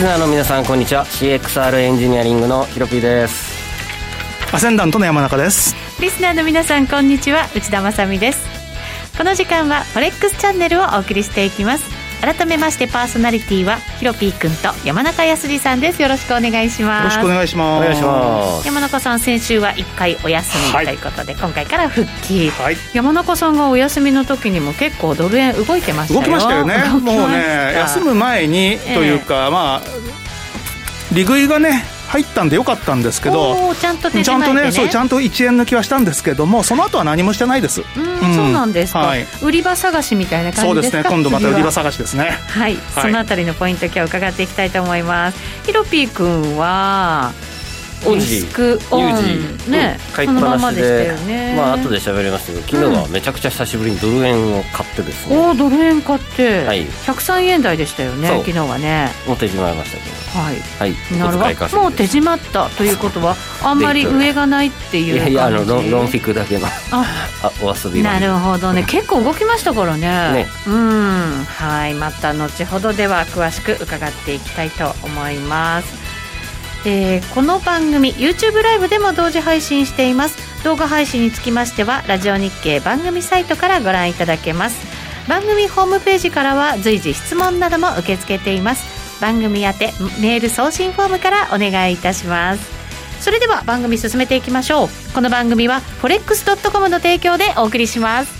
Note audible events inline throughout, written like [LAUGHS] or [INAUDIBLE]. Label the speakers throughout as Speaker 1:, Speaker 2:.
Speaker 1: リスナーの皆さんこんにちは。CXR エンジニアリングのヒロピーです。
Speaker 2: アセンダントの山中です。
Speaker 3: リスナーの皆さんこんにちは。内田まさです。この時間はフォレックスチャンネルをお送りしていきます改めましてパーソナリティはヒロピー君と山中康二さんです。よろしくお願いします。
Speaker 2: よろしくお願いします。
Speaker 1: お願いします。
Speaker 3: 山中さん先週は1回お休みということで、はい、今回から復帰、
Speaker 2: はい、
Speaker 3: 山中さんがお休みの時にも結構ドル円動いてました
Speaker 2: 動きましたよね。もうね休む前にというか、えー、まあ利食いがね入ったんでよかったんですけど
Speaker 3: ちゃんと、ね、
Speaker 2: ちゃんとねそうちゃんと1円抜きはしたんですけどもその後は何もしてないです。
Speaker 3: うん、そうなんですか、はい、売り場探しみたいな感じ
Speaker 2: そうですね今度また売り場探しですね。
Speaker 3: はい、そのあたりのポイント今日伺っていきたいと思います。ヒロピー君は
Speaker 1: オンジ
Speaker 3: クオンね、
Speaker 1: 買いっぱなしでまあ後で喋りますけど昨日はめちゃくちゃ久しぶりにドル円を買ってですね、
Speaker 3: おおドル円買って、はい、103円台でしたよね昨日はね。
Speaker 1: もう手締まりましたけど。
Speaker 3: はい、
Speaker 1: はい、
Speaker 3: なるほどもう手締まったということはあんまり上がないっていう
Speaker 1: いやいやあのロンロンフィクだけのあ [LAUGHS] お遊び
Speaker 3: なるほどね。結構動きましたからね。ね。うん。はい。また後ほどでは詳しく伺っていきたいと思いますえー、この番組 YouTube ライブでも同時配信しています。動画配信につきましてはラジオ日経番組サイトからご覧いただけます。番組ホームページからは随時質問なども受け付けています。番組宛てメール送信フォームからお願いいたします。それでは番組進めていきましょう。この番組は forex.com の提供でお送りします。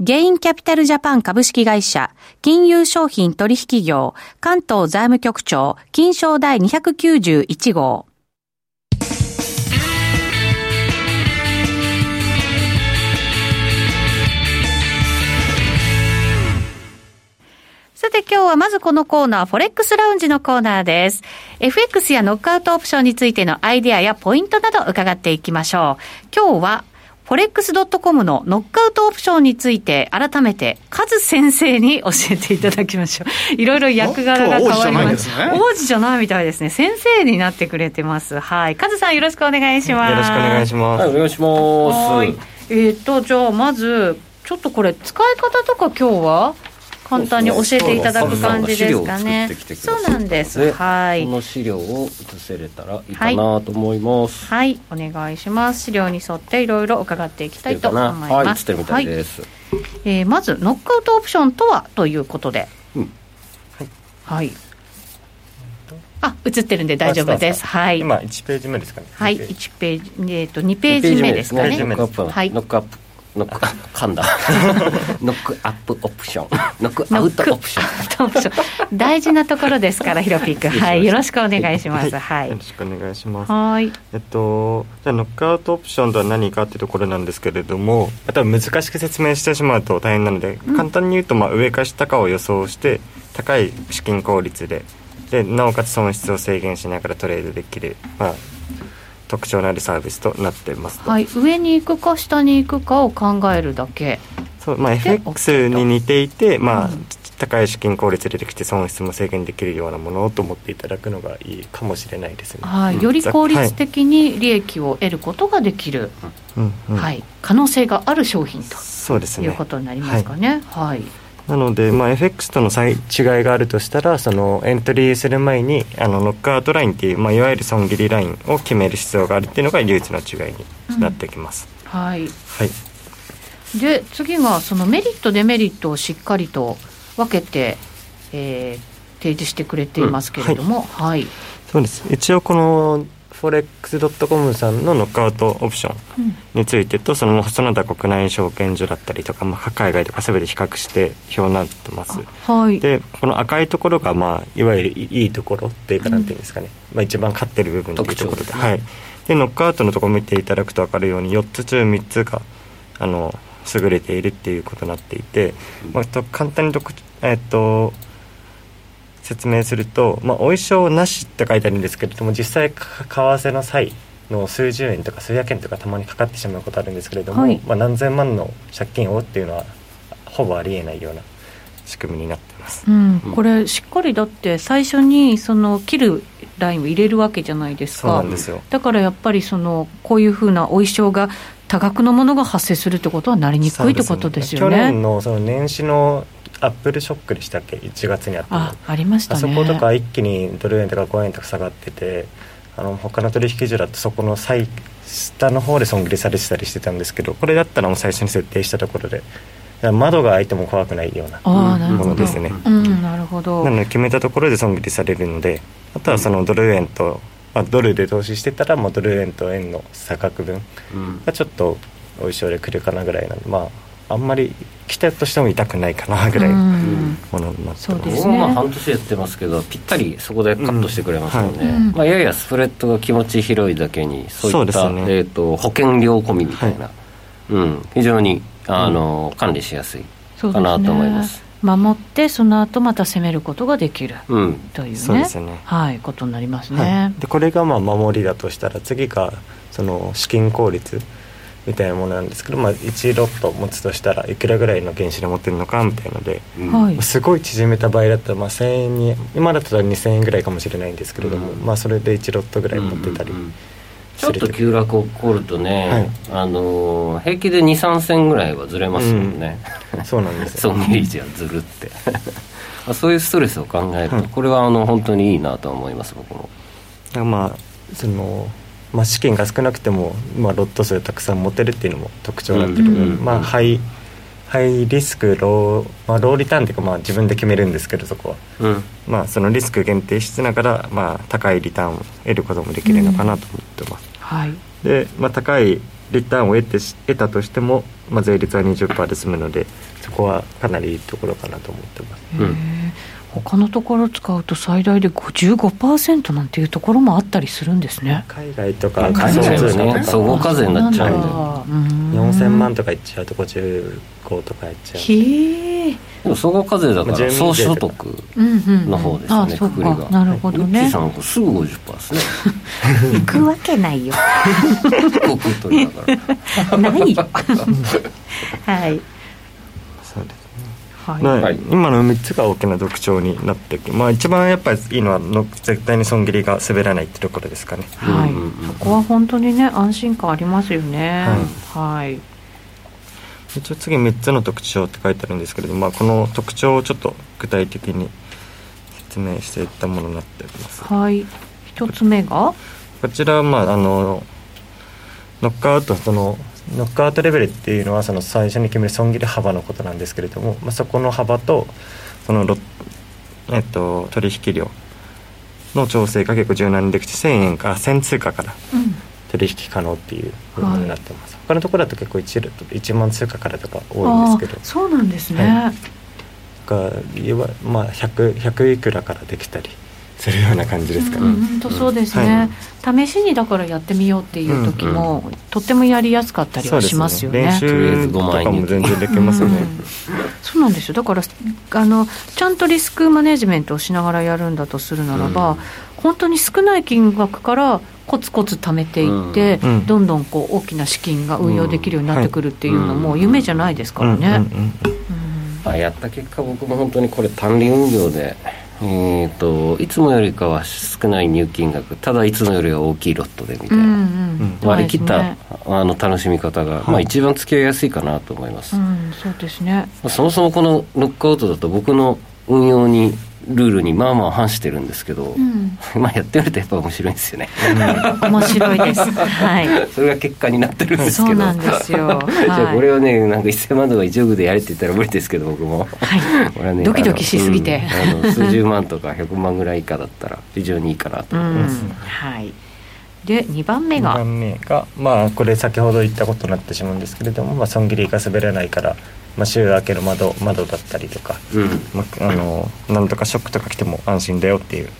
Speaker 3: ゲインキャピタルジャパン株式会社、金融商品取引業、関東財務局長、金賞第291号。さて今日はまずこのコーナー、フォレックスラウンジのコーナーです。FX やノックアウトオプションについてのアイデアやポイントなど伺っていきましょう。今日はフォレックスドットコムのノックアウトオプションについて改めてカズ先生に教えていただきましょう。[LAUGHS] いろいろ役柄が変わります。王子じゃないみたいですね。先生になってくれてます。はい。カズさんよろしくお願いします。
Speaker 4: よろしくお願いします。
Speaker 1: はい、お願いします。
Speaker 3: えー、っと、じゃあまず、ちょっとこれ使い方とか今日は？簡単に教えていただく感じですかね。そうなんです。はい。
Speaker 1: この資料を写せれたらいいかなと思います。
Speaker 3: はい、はい、お願いします。資料に沿っていろいろ伺っていきたいと思います。はい、
Speaker 1: 写ってるみたいです。はい、
Speaker 3: えー、まずノックアウトオプションとはということで。うん、はい。はい。あ、映ってるんで大丈夫です。はい。
Speaker 4: 今1ページ目ですかね。
Speaker 3: はい、1ページ、えっ、ー、と2ページ目ですかね。
Speaker 1: ノックアップ、はい、ノックアップノック、噛んだ。[LAUGHS] ノックアップオプション。ノックアウトオプショ
Speaker 3: ン。大事なところですから、ヒロピーク。[LAUGHS] はい、よろしくお願いします。はい。
Speaker 4: よろしくお願いします。
Speaker 3: はい。
Speaker 4: えっと、じゃノックアウトオプションとは何かっていうところなんですけれども、多分難しく説明してしまうと大変なので、うん、簡単に言うと、まあ、上か下かを予想して、高い資金効率で、で、なおかつ損失を制限しながらトレードできる、まあ、特徴のあるサービスとなってます
Speaker 3: はい、上に行くか下に行くかを考えるだけ。
Speaker 4: そう。まあ、FX に似ていて、まあ、高い資金効率でできて損失も制限できるようなものと思っていただくのがいいかもしれないですね。
Speaker 3: はい、より効率的に利益を得ることができる、はいはい、可能性がある商品とそうです、ね、いうことになりますかね。はい、はい
Speaker 4: なので、まあ、FX との違いがあるとしたらそのエントリーする前にあのノックアウトラインっていう、まあ、いわゆる損切りラインを決める必要があるっていうのが唯一の違いになってきます。
Speaker 3: うん、はい、はい、で次がそのメリットデメリットをしっかりと分けて、えー、提示してくれていますけれども、うん、はい、はい、
Speaker 4: そうです。一応このフォレックスドットコムさんのノックアウトオプションについてと、うん、そのその他国内証券所だったりとか、まあ、海外とかすべて比較して表になってます、
Speaker 3: はい、
Speaker 4: でこの赤いところが、まあ、いわゆるいいところっていうかなんていうんですかね、うん、まあ、一番勝ってる部分っていうところで,、はい、でノックアウトのところを見ていただくと分かるように4つ中3つがあの優れているっていうことになっていて、まあ、簡単にと、えっと説明すると、まあ、お衣装なしって書いてあるんですけれども実際為替の際の数十円とか数百円とかたまにかかってしまうことあるんですけれども、はい、まあ、何千万の借金をっていうのはほぼありえないような仕組みになってます、
Speaker 3: うん、これしっかりだって最初にその切るラインを入れるわけじゃないですか。
Speaker 4: そうなんですよ。
Speaker 3: だからやっぱりそのこういうふうなお衣装が多額のものが発生するってことはなりにくいってことですよね、
Speaker 4: ね、去年のその年始のアップルショックでしたっけ？1月にあった
Speaker 3: あありました、ね、
Speaker 4: あそことか一気にドル円とか5円とか下がっててあの他の取引所だとそこの最下の方で損切りされてたりしてたんですけどこれだったらもう最初に設定したところで窓が開いても怖くないようなものですね、
Speaker 3: うん、なるほど。
Speaker 4: なので決めたところで損切りされるのであとはそのドル円と、まあ、ドルで投資してたらもうドル円と円の差額分がちょっとおいしょでくるかなぐらいなんでまああんまり来たとしても痛くないかなぐらいのものになってます、
Speaker 1: ね、まあ半年やってますけどぴったりそこでカットしてくれますよね、うん。はい、まあ、ややスプレッドが気持ち広いだけにそういった、ね、えーと、保険料込みみたいな、はい、うん、非常にあの、うん、管理しやすいかなと思います。
Speaker 3: 守ってその後また攻めることができる、
Speaker 1: うん、
Speaker 3: というね。そうですね、はい、ことになりますね、はい、
Speaker 4: でこれがまあ守りだとしたら次がその資金効率みたいなものなんですけど、まあ、1ロット持つとしたらいくらぐらいの原資で持ってるのかみたいので、うん、すごい縮めた場合だったらまあ1000円に今だったら2000円ぐらいかもしれないんですけれども、うん、まあ、それで1ロットぐらい持ってたり。うんうんうん。
Speaker 1: ちょっと急落起こるとね、はい、あの平気で23銭ぐらいはずれますもんね、
Speaker 4: うん、そうなんです
Speaker 1: 損切りじゃずるって。[LAUGHS] そういうストレスを考えると、これはあの本当にいいなと思います僕も。
Speaker 4: まあそのまあ、資金が少なくても、まあ、ロット数たくさん持てるっていうのも特徴なんだけど、まあ、ハイハイリスクロー,、まあ、ローリターンっていうか、まあ、自分で決めるんですけどそこは、うん、まあ、そのリスク限定しながら、まあ、高いリターンを得ることもできるのかなと思ってます、
Speaker 3: うん、はい、
Speaker 4: で、まあ、高いリターンを得て得たとしても、まあ、税率は20%で済むのでそこはかなりいいところかなと思ってます、うん
Speaker 3: 他のところ使うと最大で55%なんていうところもあったりするんですね。
Speaker 4: 海外とか
Speaker 1: 仮想通貨とか総合課税になっちゃうん
Speaker 4: で4000万とかいっちゃうと55とかいっちゃう。
Speaker 3: へえ。
Speaker 1: でも総合課税だから総所得の方ですね、くくりが。
Speaker 3: なるほどね。
Speaker 1: さんすぐ50%ですね
Speaker 3: 行くわけないよ。[LAUGHS]
Speaker 1: 国取りだから。[LAUGHS]
Speaker 3: ない [LAUGHS] はい
Speaker 4: はい、今の3つが大きな特徴になってまあ、一番やっぱりいいのはの絶対に損切りが滑らないってところですかね、
Speaker 3: はい、そこは本当にね安心感ありますよね。はい、はい、
Speaker 4: 一応次3つの特徴って書いてあるんですけれども、まあ、この特徴をちょっと具体的に説明していったものになっております。
Speaker 3: はい。1つ目が？
Speaker 4: こちらはまああのノックアウトそのノックアウトレベルっていうのはその最初に決める損切り幅のことなんですけれども、まあ、そこの幅とそのロ、えっと、取引量の調整が結構柔軟にできて1000円か1000通貨から取引可能っていうものになってます、うん、他のところだと結構 1, 1万通貨からとか多いんですけど。
Speaker 3: そうなんですね、はい、
Speaker 4: がまあ100 100いくらからできたりするような感じですかね。
Speaker 3: 本当そうですね、はい、試しにだからやってみようっていう時も、うんうん、とってもやりやすかったりはしますよね。
Speaker 4: ね。練習とかも全然できますよね。うん、
Speaker 3: そうなんですよ。だからあのちゃんとリスクマネジメントをしながらやるんだとするならば、うん、本当に少ない金額からコツコツ貯めていって、うん、どんどんこう大きな資金が運用できるようになってくるっていうのも夢じゃないですからね。
Speaker 1: あやった結果僕も本当にこれ単利運用でえーと、いつもよりかは少ない入金額。ただいつもよりは大きいロットでみたいな、うんうん。割り切った、ね、あの楽しみ方が、はい、まあ、一番付き合いやすいかなと思います、
Speaker 3: うん、そうですね。
Speaker 1: そもそもこのノックアウトだと僕の運用にルールにまあまあ反してるんですけど、うん、まあやってみるとやっぱ面白いんですよね、
Speaker 3: うん、面白いです。はい。
Speaker 1: それが結果になってるんですけど。
Speaker 3: そうなんですよ、[LAUGHS]
Speaker 1: じゃあこれをねなんか1000万とか1億でやれって言ったら無理ですけど僕も、
Speaker 3: はい。これはね、ドキドキしすぎて、
Speaker 1: うん、あの数十万とか100万ぐらい以下だったら非常にいいかなと思います、
Speaker 3: はいで2番目が。
Speaker 4: 2番目がまあこれ先ほど言ったことになってしまうんですけれども、まあ、損切りが滑らないからまあ、週明ける窓窓だったりとか、うん。まあ、あのなんとかショックとか来ても安心だよっていう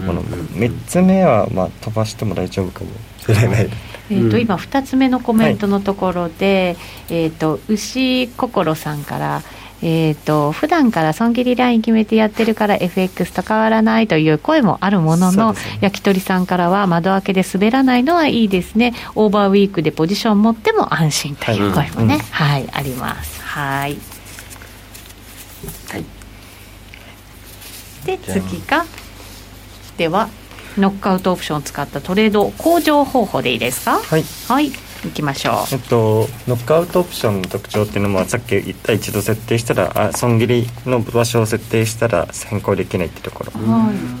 Speaker 4: もの、うん、3つ目は、まあ、飛ばしても大丈夫かも。しれない
Speaker 3: えーと、今2つ目のコメントのところで、はい、えーと、牛心さんからえーと、普段から損切りライン決めてやってるから FX と変わらないという声もあるものの、ね、焼き鳥さんからは窓開けで滑らないのはいいですねオーバーウィークでポジション持っても安心という声もね、はい、はい、ありますはい。はい。で次がではノックアウトオプションを使ったトレード向上方法でいいですか？
Speaker 4: はい。
Speaker 3: はい。いきましょう。
Speaker 4: えっとノックアウトオプションの特徴っていうのもさっき言った一度設定したらあ損切りの場所を設定したら変更できないっていうところ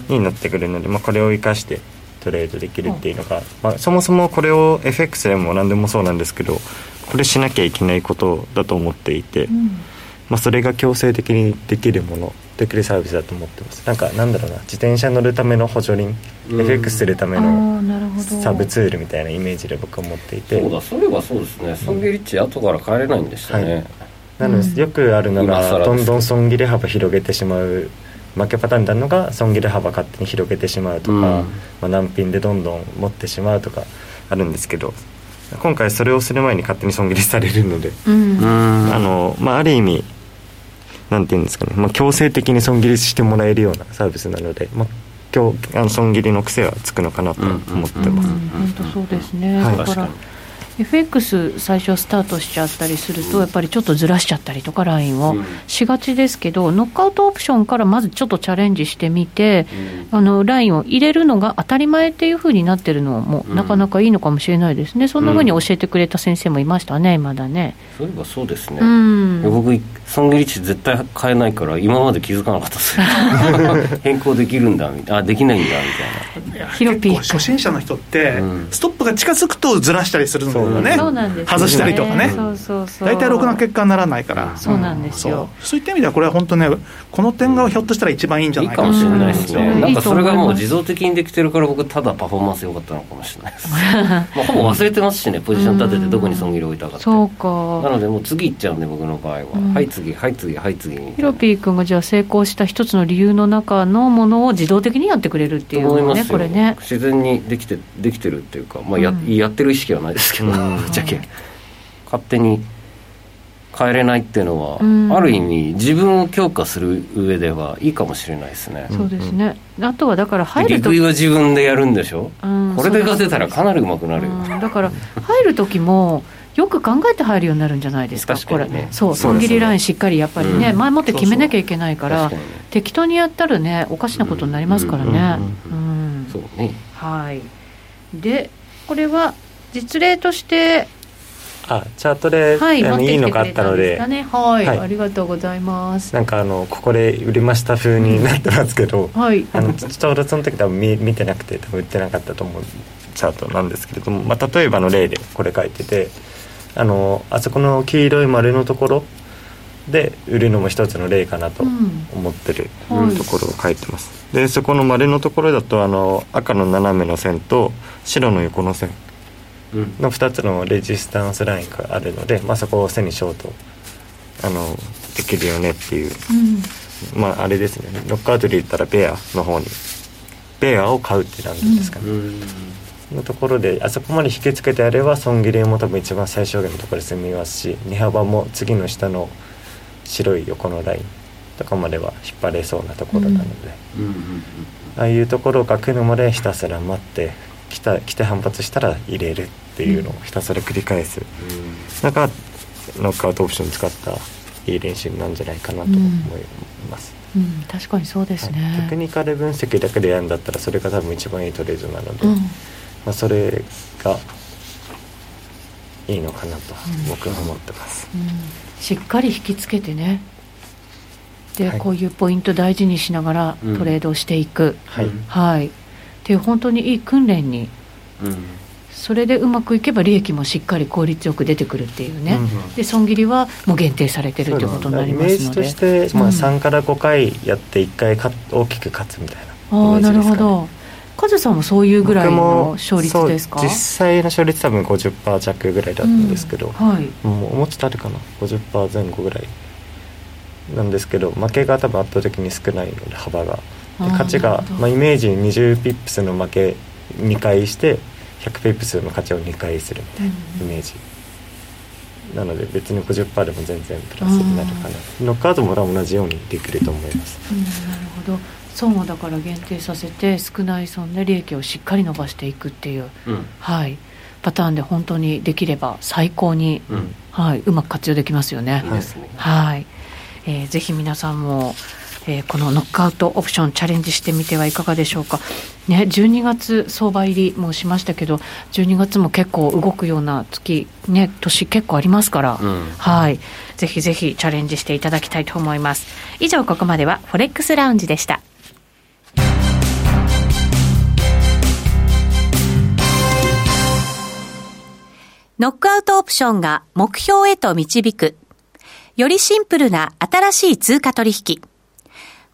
Speaker 4: になってくるので、まあこれを生かしてトレードできるっていうのが、まあ、そもそもこれを FX でも何でもそうなんですけどこれしなきゃいけないことだと思っていて、うん、まあ、それが強制的にできるものできるサービスだと思ってます。なんかなんだろうな自転車乗るための補助輪、うん、FX するためのサブツールみたいなイメージで僕は思っていて。
Speaker 1: そうだそれはそうですね。損切り値後から変えれないんでしたね、はい、
Speaker 4: なので、よくあるのがど。んどん損切り幅広げてしまう負けパターンになるのが損切り幅勝手に広げてしまうとか、うん、まあ、難品でどんどん持ってしまうとかあるんですけど今回それをする前に勝手に損切りされるので、うん、あのまあ、ある意味なんていうんですかね、まあ、強制的に損切りしてもらえるようなサービスなので、まあ、今日あの損切りの癖はつくのかなと思ってます。
Speaker 3: 本当そうですね、はい、だから FX 最初スタートしちゃったりすると、やっぱりちょっとずらしちゃったりとか、ラインをしがちですけど、ノックアウトオプションからまずちょっとチャレンジしてみて、あのラインを入れるのが当たり前っていうふうになってるのも、なかなかいいのかもしれないですね、そんなふうに教えてくれた先生もいましたね、まだね。
Speaker 1: そういえばそうですね、うん、僕、損切り値絶対変えないから、今まで気づかなかったです [LAUGHS] 変更できるんだ、あできないんだみたいな。
Speaker 2: ヒロピー。初心者の人って、ストップが近づくとずらしたりするんだよね、そうなんです、外したりとかね、そうそうそう。大体ろくな結果にならないから、
Speaker 3: そうなんですよ、
Speaker 2: そう。いった意味では、これは本当ね、この点がひょっとしたら一番いいんじゃない
Speaker 1: かもしれないですね、なんかそれがもう自動的にできてるから、僕、ただパフォーマンス良かったのかもしれないです、まあ、ほぼ忘れてますしね、ポジション立てて、どこに損切り置いたかって、そうか。なので、もう次行っちゃうんで、僕の場合は、はい次、はい次、はい次。
Speaker 3: ヒロピー君がじゃあ、成功した一つの理由の中のものを自動的にやってくれるっていうね、これね。
Speaker 1: 自然にできてできてるっていうか、まあや、やってる意識はないですけど、ぶっちゃけ。勝手に変えれないっていうのは、うん、ある意味自分を強化する上ではいいかもしれないですね。
Speaker 3: そうですね、あとはだから入
Speaker 1: ると利食いは自分でやるんでしょ、うん、これで勝てたらかなりうまくなるよ、
Speaker 3: うん、だから入る時もよく考えて入るようになるんじゃないですか、かね、これ、そう、損切りラインしっかりやっぱりね、前もって決めなきゃいけないから、適当にやったらね、おかしなことになりますからね。
Speaker 1: そうね。
Speaker 3: はい。でこれは実例として
Speaker 4: あチャートで、はい、あのいいのがあったので、
Speaker 3: ね、はい、はい、ありがとうございます。
Speaker 4: なんかあのここで売りました風になってますけど、はい、あのちょうどその時多分見見てなくて多分売ってなかったと思うチャートなんですけれども、まあ、例えばの例でこれ書いててあのあそこの黄色い丸のところで売るのも一つの例かなと思ってるところを書いてます、うんはい、でそこの丸のところだとあの赤の斜めの線と白の横の線の2つのレジスタンスラインがあるので、まあ、そこを背にショートあのできるよねっていう、うん、まああれですね。ノックアウトで言ったらベアの方にベアを買うってなんですかね、うん、のところであそこまで引きつけてやれば損切りも多分一番最小限のところで済みますし荷幅も次の下の白い横のラインとかまでは引っ張れそうなところなので、うん、ああいうところを書くのまでひたすら待って来た来て反発したら入れるっていうのをひたすら繰り返す、うん、かノックアウトオプション使ったいい練習なんじゃないかなと思います、
Speaker 3: うん、うん、確かにそうですね、
Speaker 4: はい、テクニカル分析だけでやるんだったらそれが多分一番いいトレードなので、うん、まあ、それがいいのかなと僕は思ってます、
Speaker 3: しっかり引きつけてね。で、はい、こういうポイント大事にしながらトレードをしていく、はい、はい、っていう本当にいい訓練に、うん、それでうまくいけば利益もしっかり効率よく出てくるっていうね、うん、で損切りはもう限定されてるってことになりますので。イメージ
Speaker 4: として、まあ、3から5回やって1回か大きく勝つみたいな、ね、
Speaker 3: ああなるほど。カズさんもそういうぐらいの勝率ですか？
Speaker 4: 実際の勝率多分50%弱ぐらいだったんですけど、うん、はい、もうもうちょっとあるかな50%前後ぐらいなんですけど負けが多分圧倒的に少ないので幅が。で勝ちが、まあ、イメージ20ピップスの負け2回して100ピップスの勝ちを2回するみたいなイメージ、なので別に50%でも全然プラスになるかな。ノックアウトも同じようにできると思います、
Speaker 3: うん、なるほど。損をだから限定させて少ない損で利益をしっかり伸ばしていくっていう、うん、はい。パターンで本当にできれば最高に、うん、はい、うまく活用できますよね。
Speaker 1: い
Speaker 3: はい。えー、ぜひ皆さんも、えー、このノックアウトオプションチャレンジしてみてはいかがでしょうか。ね、12月相場入りもしましたけど、12月も結構動くような月、ね、年結構ありますから、うん、はい。ぜひぜひチャレンジしていただきたいと思います。以上、ここまではフォレックスラウンジでした。ノックアウトオプションが目標へと導くよりシンプルな新しい通貨取引。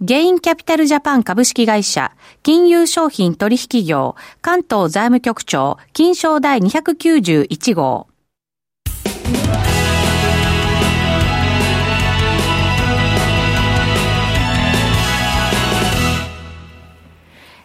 Speaker 3: ゲインキャピタルジャパン株式会社、金融商品取引業、関東財務局長、金賞第291号。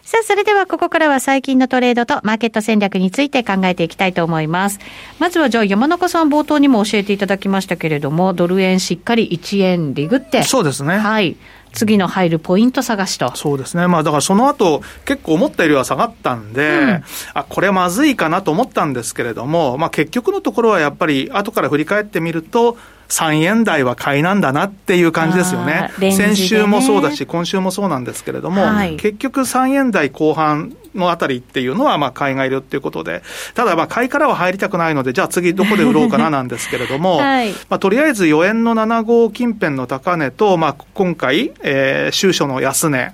Speaker 3: さあ、それではここからは最近のトレードとマーケット戦略について考えていきたいと思います。まずはじゃあ山中さん冒頭にも教えていただきましたけれども、ドル円しっかり1円リグって。
Speaker 2: そうですね。
Speaker 3: はい。次の入るポイント探しと。
Speaker 2: そうですね。まあだからその後、結構思ったよりは下がったんで、うん、あ、これまずいかなと思ったんですけれども、まあ結局のところはやっぱり後から振り返ってみると、3円台は買いなんだなっていう感じですよね。ね先週もそうだし、今週もそうなんですけれども、はい、結局3円台後半のあたりっていうのは、まあ、買いがいるっていうことで、ただ、まあ、買いからは入りたくないので、じゃあ次どこで売ろうかななんですけれども、[LAUGHS] はい、まあ、とりあえず4円の7号近辺の高値と、まあ、今回、えー、終初の安値、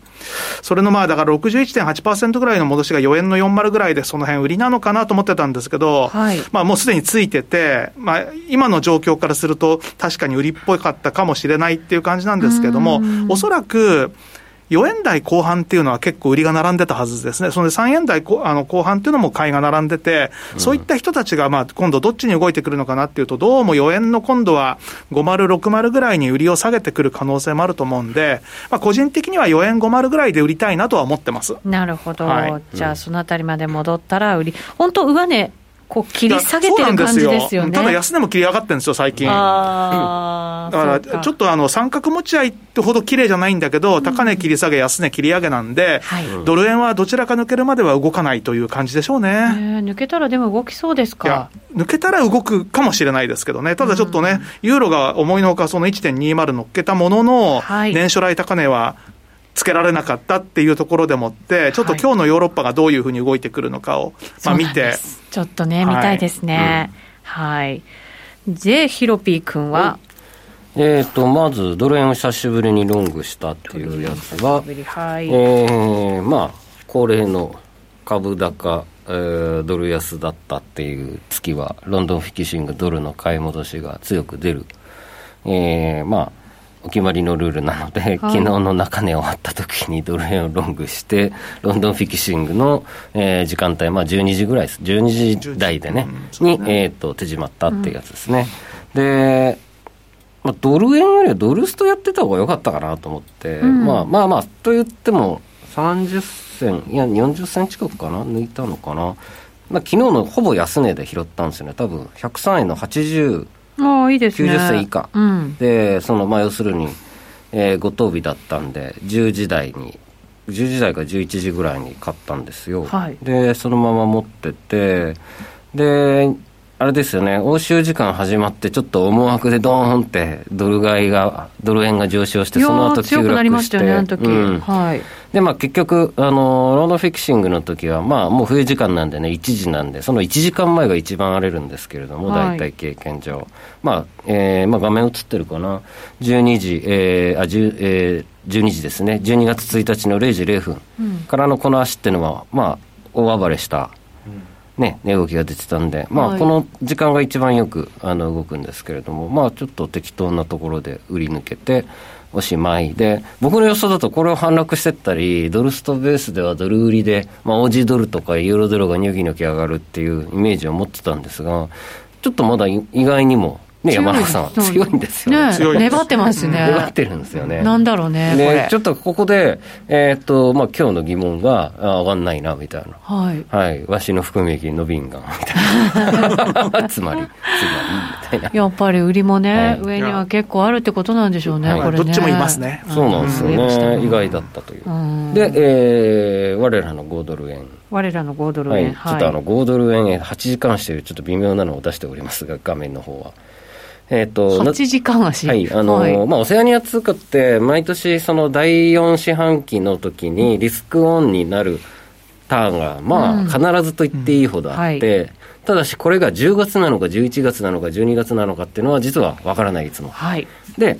Speaker 2: それのまあだから61.8%ぐらいの戻しが4円の40ぐらいでその辺売りなのかなと思ってたんですけど、はい、まあもうすでについてて、まあ今の状況からすると確かに売りっぽかったかもしれないっていう感じなんですけども、おそらく、4円台後半っていうのは結構売りが並んでたはずですね。その3円台あの後半っていうのも買いが並んでて、そういった人たちがまあ今度どっちに動いてくるのかなっていうと、どうも4円の今度は50、60ぐらいに売りを下げてくる可能性もあると思うんで、まあ個人的には4円50ぐらいで売りたいなとは思ってます。
Speaker 3: なるほど。はい、じゃあそのあたりまで戻ったら売り、本当上値こう切り下げてる感じですよね。
Speaker 2: ただ安値も切り上がってるんですよ、最近。あだから、ちょっとあの、三角持ち合いってほど綺麗じゃないんだけど、高値切り下げ、安値切り上げなんで、はい、ドル円はどちらか抜けるまでは動かないという感じでしょうね。
Speaker 3: 抜けたらでも動きそうですか？
Speaker 2: 抜けたら動くかもしれないですけどね。ただちょっとね、ユーロが思いのほかその1.20乗っけたものの、年初来高値は、つけられなかったっていうところでもって、ちょっと今日のヨーロッパがどういうふうに動いてくるのかを、まあ、見て。
Speaker 3: ちょっとね、見たいですね。はい。で、ヒロピー君は、
Speaker 1: えーと、まずドル円を久しぶりにロングしたっていうやつは、はい、えー、まあ恒例の株高、えー、ドル安だったっていう月はロンドンフィキシングドルの買い戻しが強く出る、えー、まあお決まりのルールなので、はい、昨日の中値終わった時にドル円をロングして、ロンドンフィキシングの、えー、時間帯、まあ、12時ぐらいです、12時台でね、うん、に、えーと、手締まったっていうやつですね。うん、でまあ、ドル円よりはドルストやってた方が良かったかなと思って、うん、まあまあまあ、と言っても、30銭、いや、40銭近くかな、抜いたのかな。まあ、昨日のほぼ安値で拾ったんですよね、多分103円の80。
Speaker 3: あいいですね、90
Speaker 1: 銭以下、うん、でその、まあ、要するに、えー、ご当日だったんで、10時台に、10時台か11時ぐらいに買ったんですよ、はい、でそのまま持ってて、であれですよね、欧州時間始まって、ちょっと思惑でドーンってドル買いが、ドル円が上昇して、その後急落して、ね、うん、はい、で、まあ、結局、あのロードフィクシングの時は、まあ、もう冬時間なんでね、1時なんで、その1時間前が一番荒れるんですけれども、大体経験上。まあ、えー、まあ、画面映ってるかな、12時、えー、あ、10、えー、12時ですね、12月1日の0時0分からのこの足っていうのは、まあ、大暴れしたね、値動きが出てたんで、まあ、この時間が一番よくあの動くんですけれども、まあ、ちょっと適当なところで売り抜けて、おしまいで、僕の予想だとこれを反落してったり、ドルストベースではドル売りで、まあ、オージードルとかユーロドルがニョキニョキ上がるっていうイメージを持ってたんですが、ちょっとまだ意外にもね、山中さんは強いんですよね。
Speaker 3: ね粘ってますね。
Speaker 1: 粘ってるんですよね。
Speaker 3: なんだろうね。
Speaker 1: で、ちょっとここで、えー、っと、まあ、今日の疑問が、上がんないな、みたいな。はい。はい。わしの含み益伸びんが、みたいな。[LAUGHS] つまり、つまり、みたいな。
Speaker 3: やっぱり売りもね、はい、上には結構あるってことなんでしょうね、これね。
Speaker 2: どっちもいますね。
Speaker 1: そうなんですよね。意外だったという。で、えー、我らの5ドル円。
Speaker 3: 我らの5ドル円。
Speaker 1: はい。ちょっとあの、5ドル円、8時間してちょっと微妙なのを出しておりますが、画面の方は。
Speaker 3: えっ、ー、と、8時間足。
Speaker 1: はい、あの、はい、まあ、オセアニア通貨って、毎年、その第4四半期の時に、リスクオンになるターンが、まあ、必ずと言っていいほどあって、うん。はい、ただし、これが10月なのか、11月なのか、12月なのかっていうのは、実はわからない、いつも。はい、で、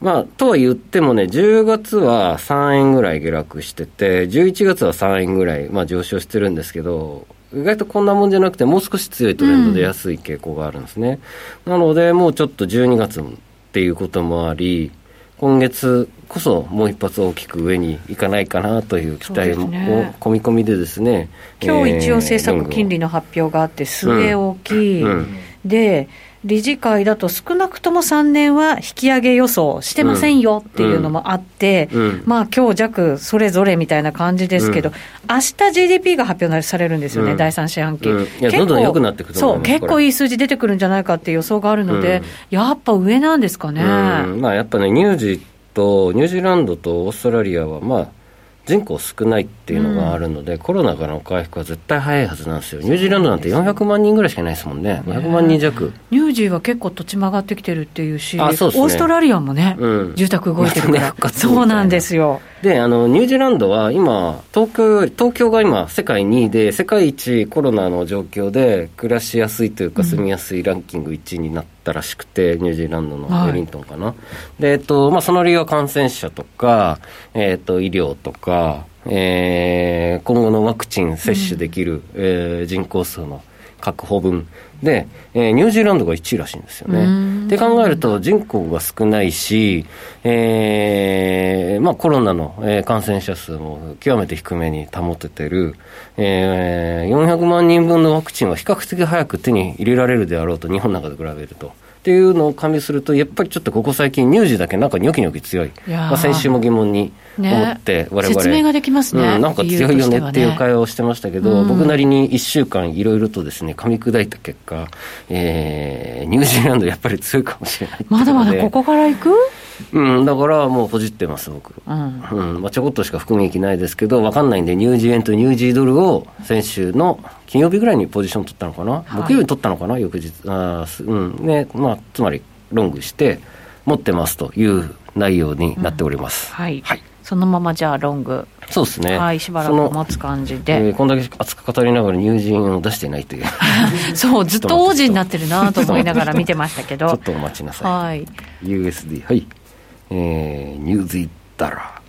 Speaker 1: まあ、とは言ってもね、10月は3円ぐらい下落してて、11月は3円ぐらい、まあ、上昇してるんですけど、意外とこんなもんじゃなくて、もう少し強いトレンドで安い傾向があるんですね。うん、なので、もうちょっと12月っていうこともあり、今月こそもう一発大きく上にいかないかなという期待を、ね、込み込みでですね
Speaker 3: 今日一応政策金利の発表があって、据え置き、うん。うん、で理事会だと少なくとも3年は引き上げ予想してませんよっていうのもあって、うん。うん、まあ今日弱それぞれみたいな感じですけど、うん、明日 GDP が発表されるんですよね、第3四半期。
Speaker 1: どんどん良くなってくる
Speaker 3: そう、結構いい数字出てくるんじゃないかっていう予想があるので、やっぱ上なんですかね。
Speaker 1: まあやっぱね、ニュージーとニュージーランドとオーストラリアは、まあ、人口少ないっていうのがあるので、うん、コロナからの回復は絶対早いはずなんですよ、ニュージーランドなんて400万人ぐらいしかいないですもんね、500万人弱。
Speaker 3: ニュージーは結構土地曲がってきてるっていうし、ね、オーストラリアもね、うん、住宅動いてるから、[LAUGHS] ね、そうなんですよ。
Speaker 1: で、あの、ニュージーランドは今、東京東京が今、世界2位で、世界一コロナの状況で、暮らしやすいというか、住みやすいランキング1位になったらしくて、うん、ニュージーランドのウェリントンかな。はい、で、えっと、まあ、その理由は感染者とか、えっと、医療とか、えー、今後のワクチン接種できる、うん、えー、人口数の確保分で、えー、ニュージーランドが1位らしいんですよね。って考えると人口が少ないし、えーまあ、コロナの、えー、感染者数も極めて低めに保ててる、えー、400万人分のワクチンは比較的早く手に入れられるであろうと、日本なんかで比べると。っていうのを加味すると、やっぱりちょっとここ最近、乳児だけなんかニョキニョキ強い、まあ、先週も疑問に思って、
Speaker 3: われわれ説明ができますね、
Speaker 1: うん、なんか強いよねっていう会話をしてましたけど、ね、僕なりに1週間、いろいろとですね噛み砕いた結果、えー、ニュージーランド、やっぱり強いかもしれない
Speaker 3: まだまだここからいく？
Speaker 1: うん、だからもうほじってます、僕、うん。うんまあ、ちょこっとしか含み益ないですけど、分かんないんで、ニュージー円とニュージードルを先週の金曜日ぐらいにポジション取ったのかな、はい、木曜日取ったのかな、翌日、あうんねまあ、つまりロングして、持ってますという内容になっております。
Speaker 3: うん、はい、はい。そのままじゃあロング。
Speaker 1: そうですね。
Speaker 3: はいしばらく持つ感じで、
Speaker 1: えー、こんだけ熱く語りながら友人を出してないという。[LAUGHS]
Speaker 3: そうずっと王子になってるなと思いながら見てましたけど。[LAUGHS]
Speaker 1: ちょっとお待ちなさい、はい、USD はいえー、ニューズイッタラ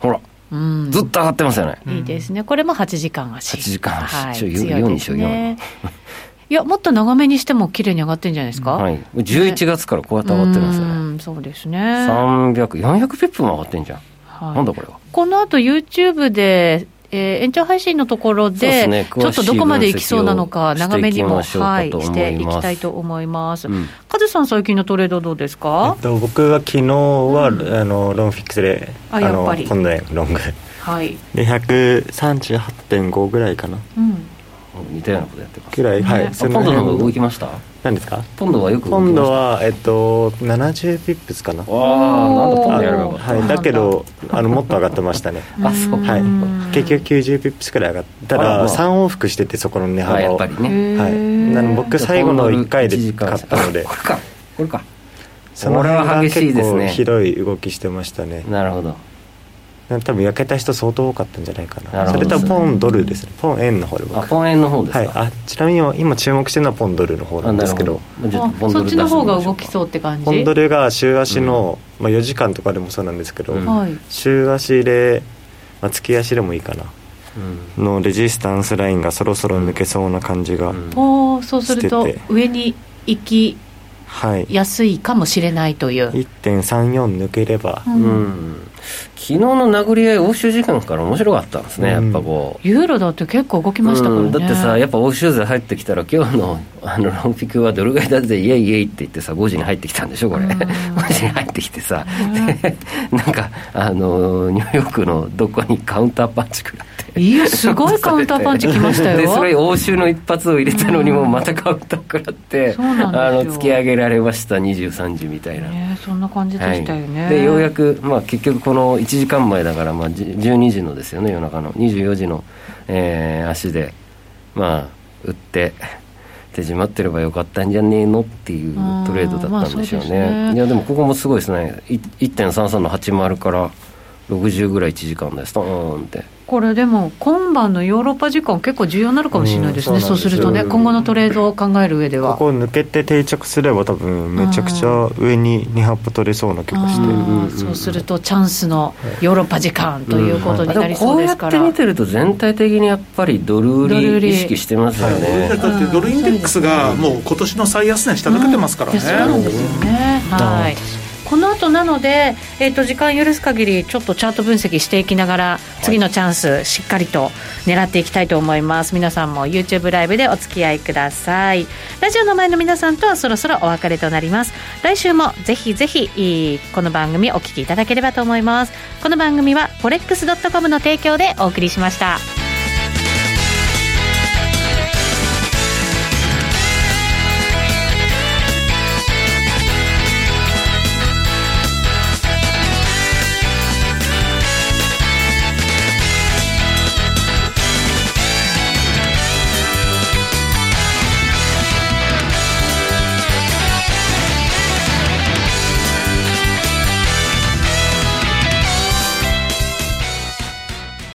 Speaker 1: ほらうん、ずっと上がってますよね。
Speaker 3: いいですね。これも8時間足。
Speaker 1: 8時間足。はい、4にしよう、4。[LAUGHS]
Speaker 3: いや、もっと長めにしても綺麗に上がってるんじゃないですか？
Speaker 1: はい。11月からこうやって上がってるんですよね。うん、
Speaker 3: そうですね。
Speaker 1: 300、400ピップも上がってんじゃん。はい、なんだこれは。
Speaker 3: この後 YouTube でえー、延長配信のところで、ね、ちょっとどこまでいきそうなのか、長めにも、はい、していきたいと思います。うん、カズさん、最近のトレードどうですか、
Speaker 4: えっと、僕は昨日は、うん、あのロンフィックスで、あやっぱり。ポンド円ロング、はい、で138.5ぐらいかな。うん。
Speaker 1: 似たようなことやってます。
Speaker 4: ぐらい、はい、
Speaker 1: ポンドの方が動きました？
Speaker 4: 何ですか？
Speaker 1: ポンドはよく
Speaker 4: ポンドはえっと70ピップスかな。あ
Speaker 1: あなんだポンドやれば
Speaker 4: はいだけどあのもっと上がってましたね。[LAUGHS]
Speaker 1: あそう。
Speaker 4: はい。結局90ピップスくらい上がったら3往復しててそこの値幅を。
Speaker 1: やっぱりね。
Speaker 4: はい。なの僕最後の1回で買ったので。
Speaker 1: これか。これか。
Speaker 4: その辺は結構ひどい動きしてましたね。
Speaker 1: なるほど
Speaker 4: 多分焼けた人相当多かったんじゃないかな。それとポンドルですね。ポン円の方で僕。
Speaker 1: あポン円の方です
Speaker 4: はい。あちなみに今注目してるのはポンドルの方なんですけど。
Speaker 3: そっちの方が動きそうって感じ？
Speaker 4: ポンドルが週足の、うん、まあ、4時間とかでもそうなんですけど、うん、週足で、まあ、月足でもいいかな。のレジスタンスラインがそろそろ抜けそうな感じがしてて、
Speaker 3: うん、そうすると上に行き安い。かもしれないという、はい、
Speaker 4: 1.34抜ければ、
Speaker 1: うん、昨日の殴り合い、欧州時間から面白かったんですね、やっぱこ
Speaker 3: う。ユーロだって結構動きましたからね、
Speaker 1: だってさ、やっぱ欧州勢入ってきたら、今日のあのロンピクはドル買いだぜ、イエイイエイって言ってさ、5時に入ってきたんでしょ、これ、[LAUGHS] 5時に入ってきてさ、で [LAUGHS] なんかあの、ニューヨークのどこにカウンターパンチ食らって。
Speaker 3: いや、すごいカウンターパンチきましたよ。[LAUGHS]
Speaker 1: で、それ、欧州の一発を入れたのにも、またカウンター食らって、あの突き上げられました、23時みたいな。
Speaker 3: ね、そんな感じでしたよね。
Speaker 1: はい、で、ようやく、まあ、結局、この1時間前だから、まあ、12時のですよね、夜中の、24時の、えー、足で、まあ、売って。手締まってればよかったんじゃねえのっていうトレードだったんでしょうね。まあ、ねいやでもここもすごいですね。1.33の80から60ぐらい1時間です。ドーンって。
Speaker 3: これでも今晩のヨーロッパ時間結構重要になるかもしれないですね、うん、そうす。るとね今後のトレードを考える上では。
Speaker 4: ここ抜けて定着すれば多分めちゃくちゃ上に2発取れそうな気がして、
Speaker 3: うん、そうするとチャンスのヨーロッパ時間ということになりそうですから、
Speaker 1: うん、こうやって見てると全体的にやっぱりドル売り意識してますよね、
Speaker 2: はい、だってドルインデックスがもう今年の最安値下抜けてますからね、そう
Speaker 3: なん。ですよね。はいこの後なので、えーと、時間許す限りちょっとチャート分析していきながら次のチャンスしっかりと狙っていきたいと思います。皆さんも YouTube ライブでお付き合いください。ラジオの前の皆さんとはそろそろお別れとなります。来週もぜひぜひこの番組お聞きいただければと思います。この番組は forex.com の提供でお送りしました